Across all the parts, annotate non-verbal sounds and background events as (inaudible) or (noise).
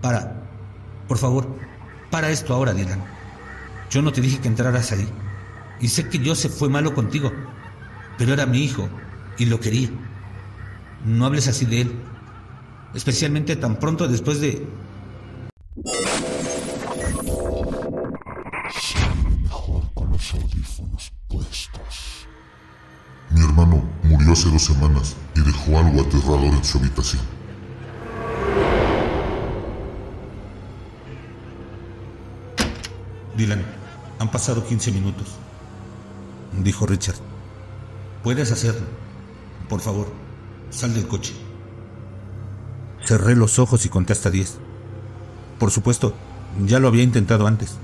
Para. Por favor, para esto ahora, Dylan. Yo no te dije que entraras ahí. Y sé que Joseph fue malo contigo. Pero era mi hijo y lo quería. No hables así de él. Especialmente tan pronto después de... con los audífonos puestos. Mi hermano murió hace dos semanas y dejó algo aterrador en su habitación. Dylan, han pasado 15 minutos, dijo Richard. Puedes hacerlo. Por favor, sal del coche. Cerré los ojos y conté hasta 10. Por supuesto, ya lo había intentado antes.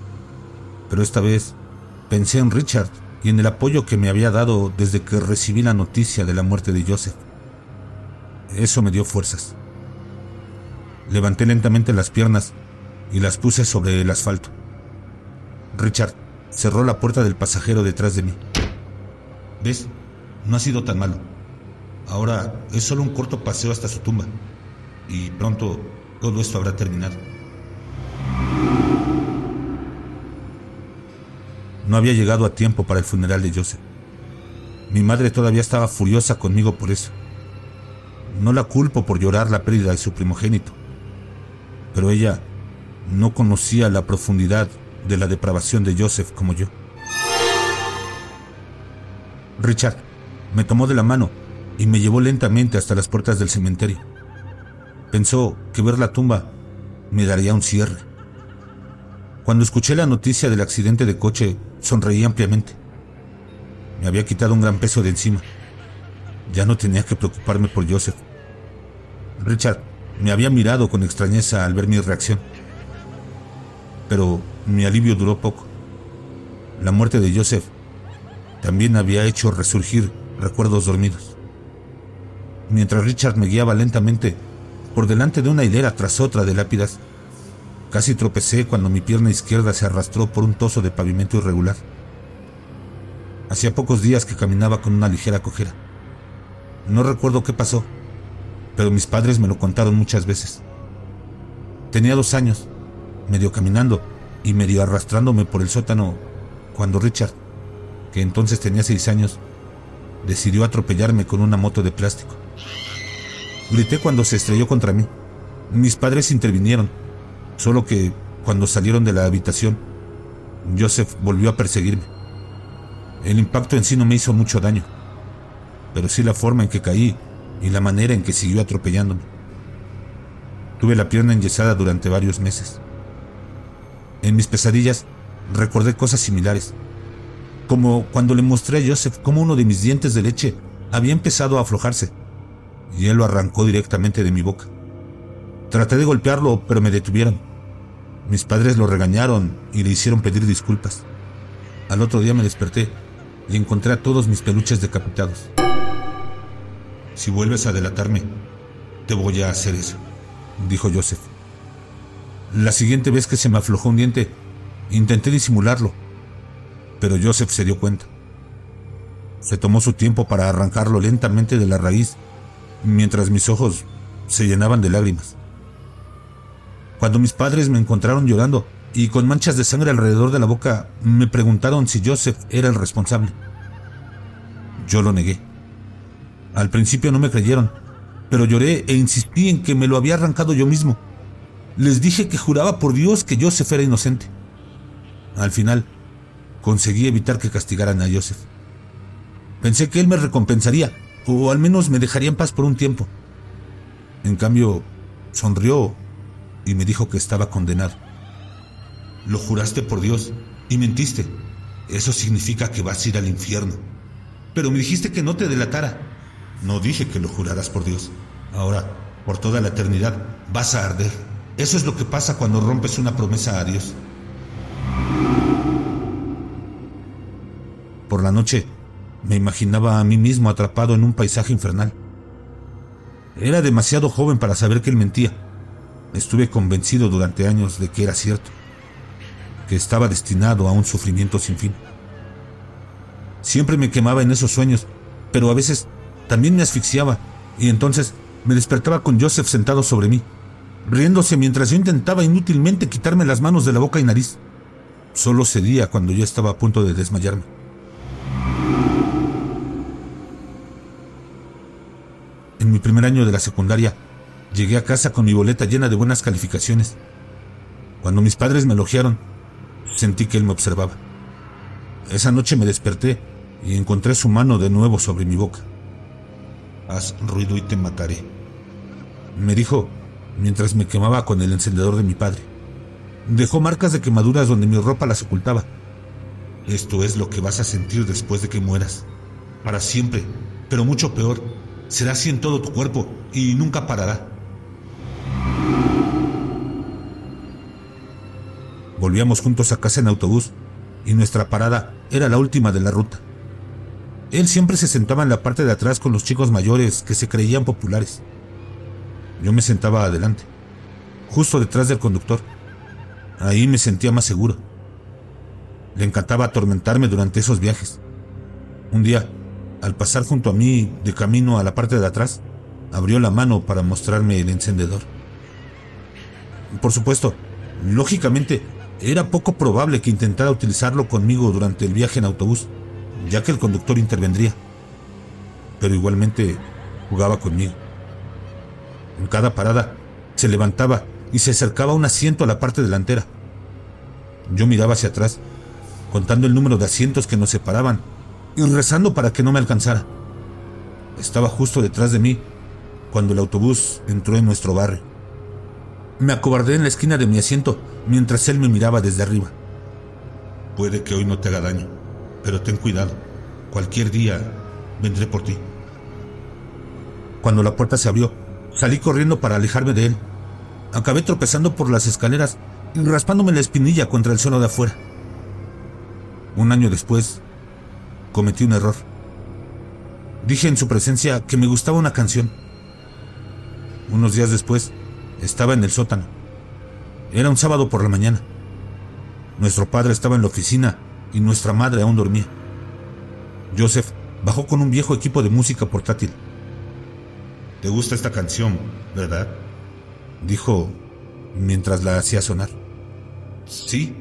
Pero esta vez pensé en Richard y en el apoyo que me había dado desde que recibí la noticia de la muerte de Joseph. Eso me dio fuerzas. Levanté lentamente las piernas y las puse sobre el asfalto. Richard cerró la puerta del pasajero detrás de mí. ¿Ves? No ha sido tan malo. Ahora es solo un corto paseo hasta su tumba. Y pronto todo esto habrá terminado. No había llegado a tiempo para el funeral de Joseph. Mi madre todavía estaba furiosa conmigo por eso. No la culpo por llorar la pérdida de su primogénito, pero ella no conocía la profundidad de la depravación de Joseph como yo. Richard me tomó de la mano y me llevó lentamente hasta las puertas del cementerio. Pensó que ver la tumba me daría un cierre. Cuando escuché la noticia del accidente de coche, sonreí ampliamente. Me había quitado un gran peso de encima. Ya no tenía que preocuparme por Joseph. Richard me había mirado con extrañeza al ver mi reacción. Pero mi alivio duró poco. La muerte de Joseph también había hecho resurgir recuerdos dormidos. Mientras Richard me guiaba lentamente por delante de una hilera tras otra de lápidas, casi tropecé cuando mi pierna izquierda se arrastró por un toso de pavimento irregular. Hacía pocos días que caminaba con una ligera cojera. No recuerdo qué pasó, pero mis padres me lo contaron muchas veces. Tenía dos años, medio caminando y medio arrastrándome por el sótano cuando Richard, que entonces tenía seis años, decidió atropellarme con una moto de plástico. Grité cuando se estrelló contra mí. Mis padres intervinieron, solo que cuando salieron de la habitación, Joseph volvió a perseguirme. El impacto en sí no me hizo mucho daño, pero sí la forma en que caí y la manera en que siguió atropellándome. Tuve la pierna enyesada durante varios meses. En mis pesadillas recordé cosas similares, como cuando le mostré a Joseph cómo uno de mis dientes de leche había empezado a aflojarse, y él lo arrancó directamente de mi boca. Traté de golpearlo, pero me detuvieron. Mis padres lo regañaron y le hicieron pedir disculpas. Al otro día me desperté y encontré a todos mis peluches decapitados. Si vuelves a delatarme, te voy a hacer eso, dijo Joseph. La siguiente vez que se me aflojó un diente, intenté disimularlo, pero Joseph se dio cuenta. Se tomó su tiempo para arrancarlo lentamente de la raíz, mientras mis ojos se llenaban de lágrimas. Cuando mis padres me encontraron llorando y con manchas de sangre alrededor de la boca, me preguntaron si Joseph era el responsable. Yo lo negué. Al principio no me creyeron, pero lloré e insistí en que me lo había arrancado yo mismo. Les dije que juraba por Dios que Joseph era inocente. Al final, conseguí evitar que castigaran a Joseph. Pensé que él me recompensaría, o al menos me dejaría en paz por un tiempo. En cambio, sonrió y me dijo que estaba condenado. Lo juraste por Dios y mentiste. Eso significa que vas a ir al infierno. Pero me dijiste que no te delatara. No dije que lo juraras por Dios. Ahora, por toda la eternidad, vas a arder. Eso es lo que pasa cuando rompes una promesa a Dios. Por la noche, me imaginaba a mí mismo atrapado en un paisaje infernal. Era demasiado joven para saber que él mentía. Estuve convencido durante años de que era cierto, que estaba destinado a un sufrimiento sin fin. Siempre me quemaba en esos sueños, pero a veces también me asfixiaba y entonces me despertaba con Joseph sentado sobre mí, riéndose mientras yo intentaba inútilmente quitarme las manos de la boca y nariz. Solo cedía cuando yo estaba a punto de desmayarme. En mi primer año de la secundaria, llegué a casa con mi boleta llena de buenas calificaciones. Cuando mis padres me elogiaron, sentí que él me observaba. Esa noche me desperté y encontré su mano de nuevo sobre mi boca. Haz ruido y te mataré. Me dijo mientras me quemaba con el encendedor de mi padre. Dejó marcas de quemaduras donde mi ropa las ocultaba. Esto es lo que vas a sentir después de que mueras. Para siempre, pero mucho peor. Será así en todo tu cuerpo y nunca parará. Volvíamos juntos a casa en autobús y nuestra parada era la última de la ruta. Él siempre se sentaba en la parte de atrás con los chicos mayores que se creían populares. Yo me sentaba adelante, justo detrás del conductor. Ahí me sentía más seguro. Le encantaba atormentarme durante esos viajes. Un día, al pasar junto a mí de camino a la parte de atrás, abrió la mano para mostrarme el encendedor. Por supuesto, lógicamente, era poco probable que intentara utilizarlo conmigo durante el viaje en autobús, ya que el conductor intervendría. Pero igualmente jugaba conmigo. En cada parada se levantaba y se acercaba un asiento a la parte delantera. Yo miraba hacia atrás, contando el número de asientos que nos separaban y rezando para que no me alcanzara. Estaba justo detrás de mí cuando el autobús entró en nuestro barrio. Me acobardé en la esquina de mi asiento mientras él me miraba desde arriba. Puede que hoy no te haga daño, pero ten cuidado. Cualquier día vendré por ti. Cuando la puerta se abrió, Salí corriendo para alejarme de él. Acabé tropezando por las escaleras y raspándome la espinilla contra el suelo de afuera. Un año después, cometí un error. Dije en su presencia que me gustaba una canción. Unos días después, estaba en el sótano. Era un sábado por la mañana. Nuestro padre estaba en la oficina y nuestra madre aún dormía. Joseph bajó con un viejo equipo de música portátil. Te gusta esta canción, ¿verdad? Dijo mientras la hacía sonar. Sí,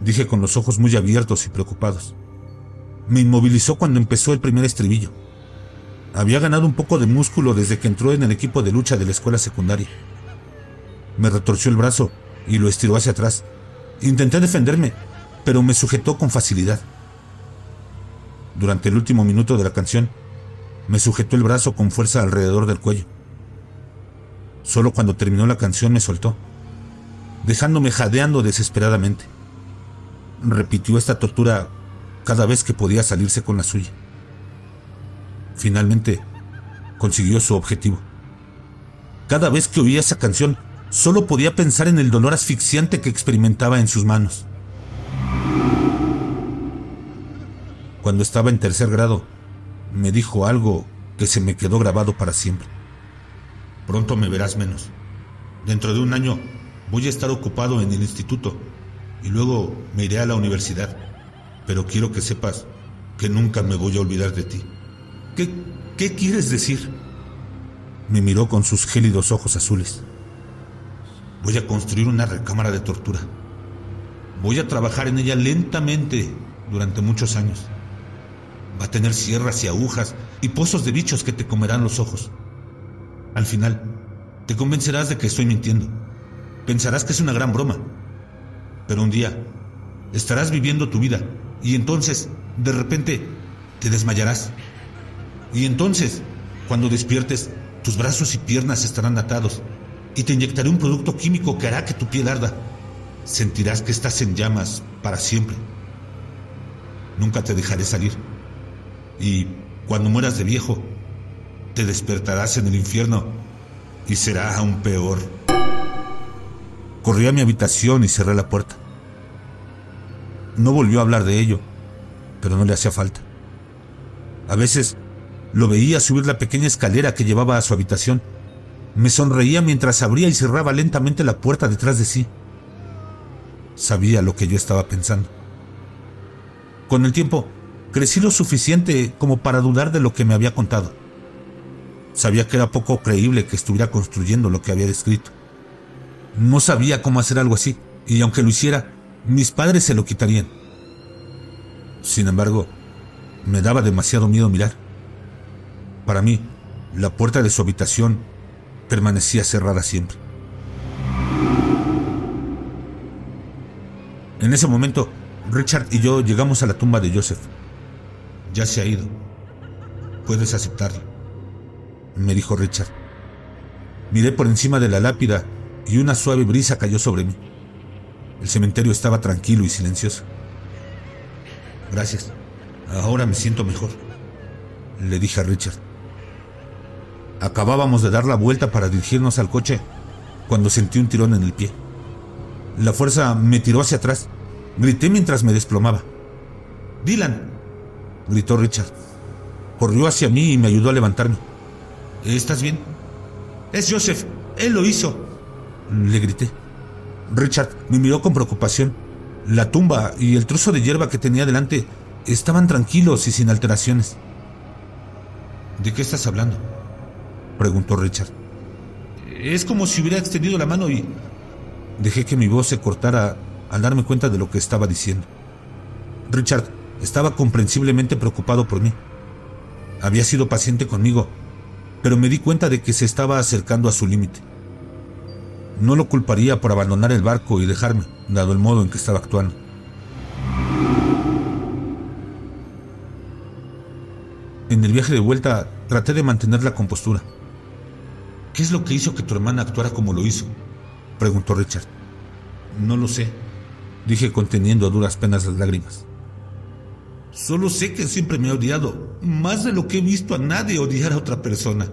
dije con los ojos muy abiertos y preocupados. Me inmovilizó cuando empezó el primer estribillo. Había ganado un poco de músculo desde que entró en el equipo de lucha de la escuela secundaria. Me retorció el brazo y lo estiró hacia atrás. Intenté defenderme, pero me sujetó con facilidad. Durante el último minuto de la canción, me sujetó el brazo con fuerza alrededor del cuello. Solo cuando terminó la canción me soltó, dejándome jadeando desesperadamente. Repitió esta tortura cada vez que podía salirse con la suya. Finalmente, consiguió su objetivo. Cada vez que oía esa canción, solo podía pensar en el dolor asfixiante que experimentaba en sus manos. Cuando estaba en tercer grado, me dijo algo que se me quedó grabado para siempre. Pronto me verás menos. Dentro de un año voy a estar ocupado en el instituto y luego me iré a la universidad. Pero quiero que sepas que nunca me voy a olvidar de ti. ¿Qué, qué quieres decir? Me miró con sus gélidos ojos azules. Voy a construir una recámara de tortura. Voy a trabajar en ella lentamente durante muchos años. Va a tener sierras y agujas y pozos de bichos que te comerán los ojos. Al final, te convencerás de que estoy mintiendo. Pensarás que es una gran broma. Pero un día, estarás viviendo tu vida y entonces, de repente, te desmayarás. Y entonces, cuando despiertes, tus brazos y piernas estarán atados y te inyectaré un producto químico que hará que tu piel arda. Sentirás que estás en llamas para siempre. Nunca te dejaré salir y cuando mueras de viejo, te despertarás en el infierno y será aún peor. Corrí a mi habitación y cerré la puerta. No volvió a hablar de ello, pero no le hacía falta. A veces lo veía subir la pequeña escalera que llevaba a su habitación. Me sonreía mientras abría y cerraba lentamente la puerta detrás de sí. Sabía lo que yo estaba pensando. Con el tiempo, crecí lo suficiente como para dudar de lo que me había contado. Sabía que era poco creíble que estuviera construyendo lo que había descrito. No sabía cómo hacer algo así, y aunque lo hiciera, mis padres se lo quitarían. Sin embargo, me daba demasiado miedo mirar. Para mí, la puerta de su habitación permanecía cerrada siempre. En ese momento, Richard y yo llegamos a la tumba de Joseph. Ya se ha ido. Puedes aceptarlo, me dijo Richard. Miré por encima de la lápida y una suave brisa cayó sobre mí. El cementerio estaba tranquilo y silencioso. Gracias. Ahora me siento mejor, le dije a Richard. Acabábamos de dar la vuelta para dirigirnos al coche cuando sentí un tirón en el pie. La fuerza me tiró hacia atrás. Grité mientras me desplomaba. Dylan, gritó Richard. Corrió hacia mí y me ayudó a levantarme. ¿Estás bien? Es Joseph. Él lo hizo. Le grité. Richard me miró con preocupación. La tumba y el trozo de hierba que tenía delante estaban tranquilos y sin alteraciones. ¿De qué estás hablando? preguntó Richard. Es como si hubiera extendido la mano y... Dejé que mi voz se cortara al darme cuenta de lo que estaba diciendo. Richard estaba comprensiblemente preocupado por mí. Había sido paciente conmigo, pero me di cuenta de que se estaba acercando a su límite. No lo culparía por abandonar el barco y dejarme, dado el modo en que estaba actuando. En el viaje de vuelta traté de mantener la compostura. ¿Qué es lo que hizo que tu hermana actuara como lo hizo? preguntó Richard. No lo sé, dije conteniendo a duras penas las lágrimas. Solo sé que siempre me ha odiado, más de lo que he visto a nadie odiar a otra persona.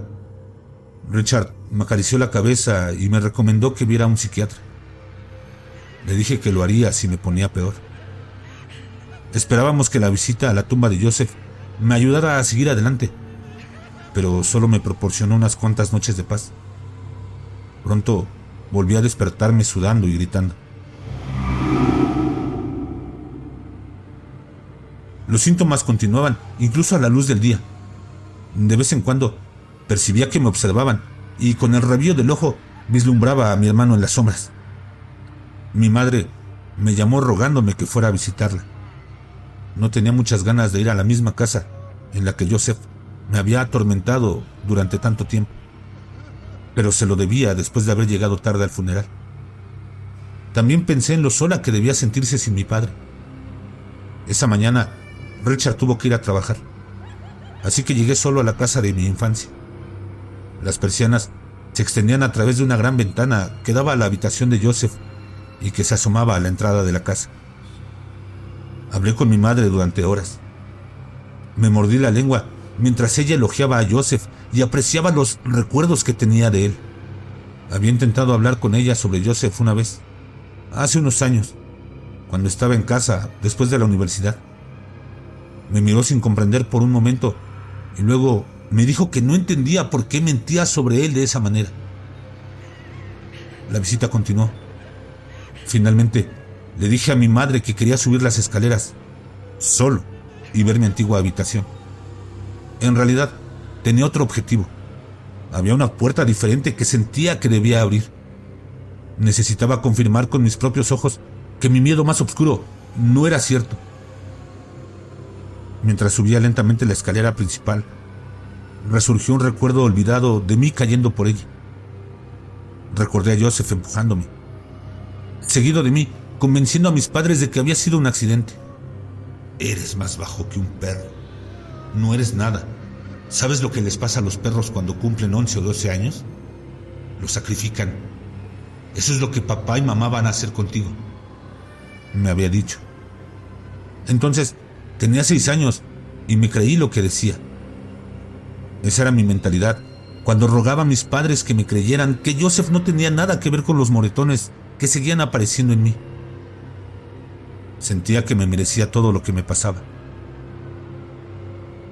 Richard me acarició la cabeza y me recomendó que viera a un psiquiatra. Le dije que lo haría si me ponía peor. Esperábamos que la visita a la tumba de Joseph me ayudara a seguir adelante pero solo me proporcionó unas cuantas noches de paz. Pronto volví a despertarme sudando y gritando. Los síntomas continuaban, incluso a la luz del día. De vez en cuando percibía que me observaban y con el rabillo del ojo vislumbraba a mi hermano en las sombras. Mi madre me llamó rogándome que fuera a visitarla. No tenía muchas ganas de ir a la misma casa en la que Joseph me había atormentado durante tanto tiempo, pero se lo debía después de haber llegado tarde al funeral. También pensé en lo sola que debía sentirse sin mi padre. Esa mañana, Richard tuvo que ir a trabajar, así que llegué solo a la casa de mi infancia. Las persianas se extendían a través de una gran ventana que daba a la habitación de Joseph y que se asomaba a la entrada de la casa. Hablé con mi madre durante horas. Me mordí la lengua mientras ella elogiaba a Joseph y apreciaba los recuerdos que tenía de él. Había intentado hablar con ella sobre Joseph una vez, hace unos años, cuando estaba en casa después de la universidad. Me miró sin comprender por un momento y luego me dijo que no entendía por qué mentía sobre él de esa manera. La visita continuó. Finalmente, le dije a mi madre que quería subir las escaleras, solo, y ver mi antigua habitación. En realidad, tenía otro objetivo. Había una puerta diferente que sentía que debía abrir. Necesitaba confirmar con mis propios ojos que mi miedo más oscuro no era cierto. Mientras subía lentamente la escalera principal, resurgió un recuerdo olvidado de mí cayendo por ella. Recordé a Joseph empujándome, seguido de mí, convenciendo a mis padres de que había sido un accidente. Eres más bajo que un perro, no eres nada. ¿Sabes lo que les pasa a los perros cuando cumplen 11 o 12 años? Los sacrifican. Eso es lo que papá y mamá van a hacer contigo. Me había dicho. Entonces, tenía seis años y me creí lo que decía. Esa era mi mentalidad cuando rogaba a mis padres que me creyeran que Joseph no tenía nada que ver con los moretones que seguían apareciendo en mí. Sentía que me merecía todo lo que me pasaba.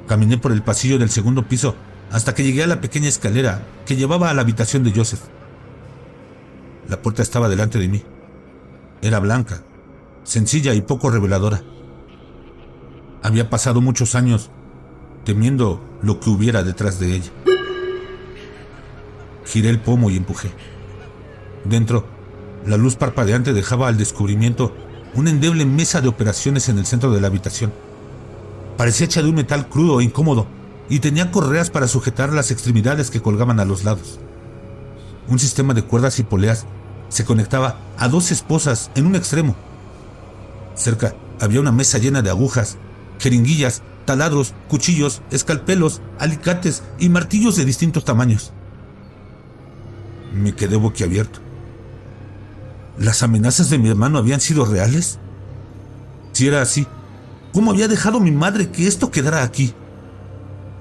Caminé por el pasillo del segundo piso hasta que llegué a la pequeña escalera que llevaba a la habitación de Joseph. La puerta estaba delante de mí. Era blanca, sencilla y poco reveladora. Había pasado muchos años temiendo lo que hubiera detrás de ella. Giré el pomo y empujé. Dentro La luz parpadeante dejaba al descubrimiento una endeble mesa de operaciones en el centro de la habitación. Parecía hecha de un metal crudo e incómodo y tenía correas para sujetar las extremidades que colgaban a los lados. Un sistema de cuerdas y poleas se conectaba a dos esposas en un extremo. Cerca había una mesa llena de agujas, jeringuillas, taladros, cuchillos, escalpelos, alicates y martillos de distintos tamaños. Me quedé boquiabierto. ¿Las amenazas de mi hermano habían sido reales? Si era así, ¿cómo había dejado mi madre que esto quedara aquí?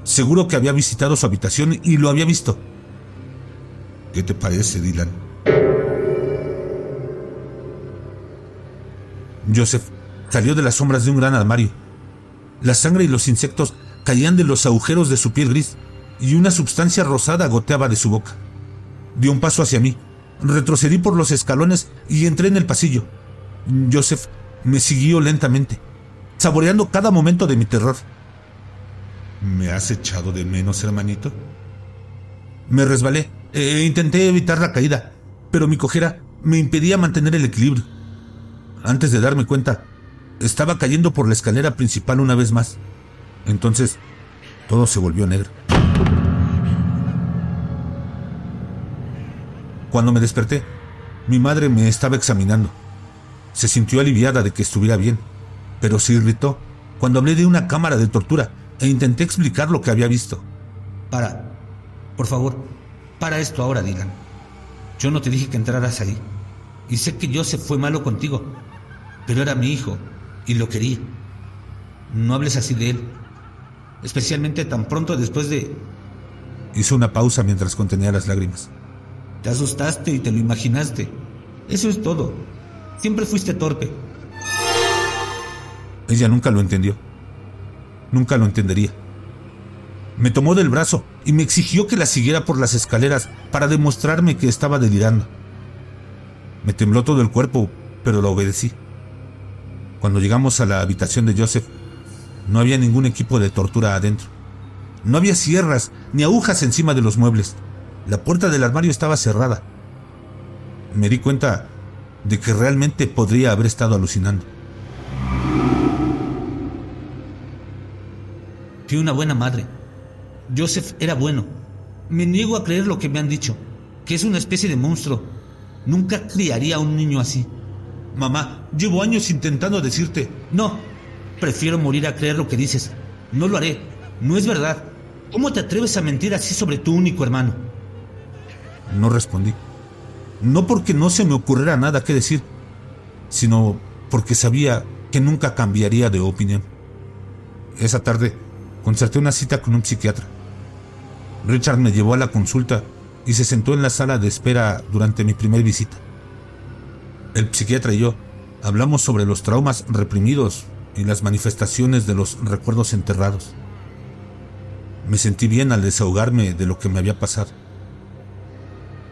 Seguro que había visitado su habitación y lo había visto. ¿Qué te parece, Dylan? Joseph salió de las sombras de un gran armario. La sangre y los insectos caían de los agujeros de su piel gris y una sustancia rosada goteaba de su boca. Dio un paso hacia mí. Retrocedí por los escalones y entré en el pasillo. Joseph me siguió lentamente, saboreando cada momento de mi terror. ¿Me has echado de menos, hermanito? Me resbalé e intenté evitar la caída, pero mi cojera me impedía mantener el equilibrio. Antes de darme cuenta, estaba cayendo por la escalera principal una vez más. Entonces, todo se volvió negro. Cuando me desperté, mi madre me estaba examinando. Se sintió aliviada de que estuviera bien, pero se irritó cuando hablé de una cámara de tortura e intenté explicar lo que había visto. Para, por favor, para esto ahora, Dylan. Yo no te dije que entraras ahí. Y sé que Joseph fue malo contigo, pero era mi hijo y lo quería. No hables así de él, especialmente tan pronto después de... Hizo una pausa mientras contenía las lágrimas. Te asustaste y te lo imaginaste. Eso es todo. Siempre fuiste torpe. Ella nunca lo entendió. Nunca lo entendería. Me tomó del brazo y me exigió que la siguiera por las escaleras para demostrarme que estaba delirando. Me tembló todo el cuerpo, pero la obedecí. Cuando llegamos a la habitación de Joseph, no había ningún equipo de tortura adentro. No había sierras ni agujas encima de los muebles. La puerta del armario estaba cerrada. Me di cuenta de que realmente podría haber estado alucinando. Fui una buena madre. Joseph era bueno. Me niego a creer lo que me han dicho, que es una especie de monstruo. Nunca criaría a un niño así. Mamá, llevo años intentando decirte, no, prefiero morir a creer lo que dices. No lo haré. No es verdad. ¿Cómo te atreves a mentir así sobre tu único hermano? No respondí. No porque no se me ocurriera nada que decir, sino porque sabía que nunca cambiaría de opinión. Esa tarde concerté una cita con un psiquiatra. Richard me llevó a la consulta y se sentó en la sala de espera durante mi primera visita. El psiquiatra y yo hablamos sobre los traumas reprimidos y las manifestaciones de los recuerdos enterrados. Me sentí bien al desahogarme de lo que me había pasado.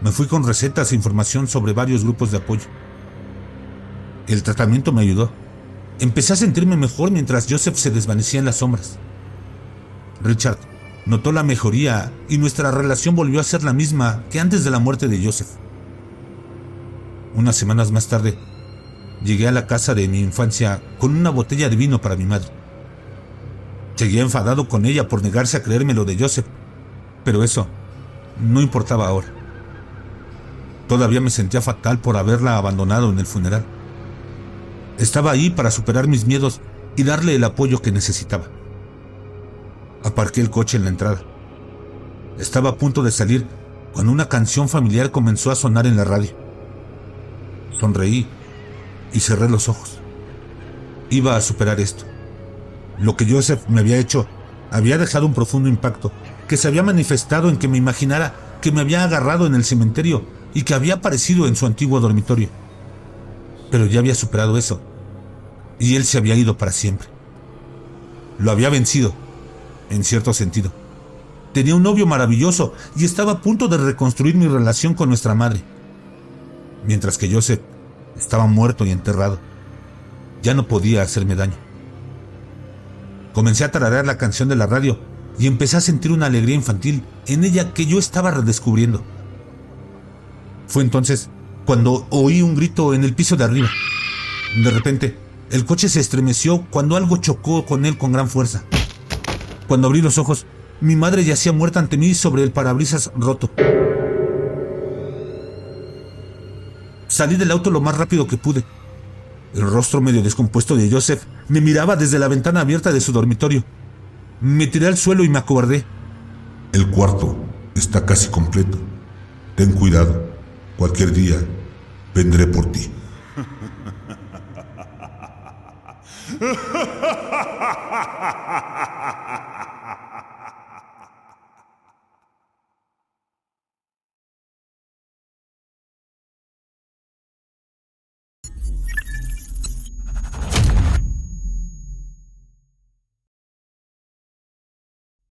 Me fui con recetas e información sobre varios grupos de apoyo. El tratamiento me ayudó. Empecé a sentirme mejor mientras Joseph se desvanecía en las sombras. Richard notó la mejoría y nuestra relación volvió a ser la misma que antes de la muerte de Joseph. Unas semanas más tarde, llegué a la casa de mi infancia con una botella de vino para mi madre. Seguía enfadado con ella por negarse a creerme lo de Joseph, pero eso no importaba ahora. Todavía me sentía fatal por haberla abandonado en el funeral. Estaba ahí para superar mis miedos y darle el apoyo que necesitaba. Aparqué el coche en la entrada. Estaba a punto de salir cuando una canción familiar comenzó a sonar en la radio. Sonreí y cerré los ojos. Iba a superar esto. Lo que Joseph me había hecho había dejado un profundo impacto que se había manifestado en que me imaginara que me había agarrado en el cementerio y que había aparecido en su antiguo dormitorio. Pero ya había superado eso, y él se había ido para siempre. Lo había vencido, en cierto sentido. Tenía un novio maravilloso y estaba a punto de reconstruir mi relación con nuestra madre. Mientras que Joseph estaba muerto y enterrado. Ya no podía hacerme daño. Comencé a tararear la canción de la radio y empecé a sentir una alegría infantil en ella que yo estaba redescubriendo. Fue entonces cuando oí un grito en el piso de arriba. De repente, el coche se estremeció cuando algo chocó con él con gran fuerza. Cuando abrí los ojos, mi madre yacía muerta ante mí sobre el parabrisas roto. Salí del auto lo más rápido que pude. El rostro medio descompuesto de Joseph me miraba desde la ventana abierta de su dormitorio. Me tiré al suelo y me acobardé. El cuarto está casi completo. Ten cuidado. Cualquier día vendré por ti. (laughs)